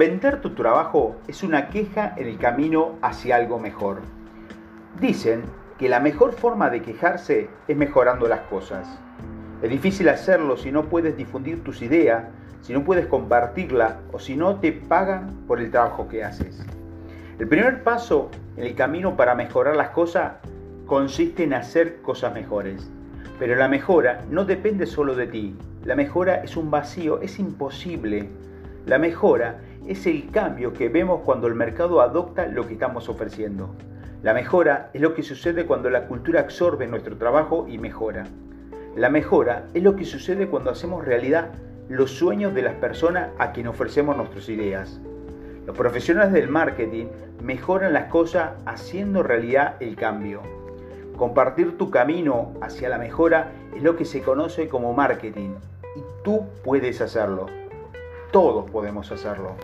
Vender tu trabajo es una queja en el camino hacia algo mejor. Dicen que la mejor forma de quejarse es mejorando las cosas. Es difícil hacerlo si no puedes difundir tus ideas, si no puedes compartirla o si no te pagan por el trabajo que haces. El primer paso en el camino para mejorar las cosas consiste en hacer cosas mejores. Pero la mejora no depende solo de ti. La mejora es un vacío, es imposible. La mejora es el cambio que vemos cuando el mercado adopta lo que estamos ofreciendo. La mejora es lo que sucede cuando la cultura absorbe nuestro trabajo y mejora. La mejora es lo que sucede cuando hacemos realidad los sueños de las personas a quien ofrecemos nuestras ideas. Los profesionales del marketing mejoran las cosas haciendo realidad el cambio. Compartir tu camino hacia la mejora es lo que se conoce como marketing y tú puedes hacerlo. Todos podemos hacerlo.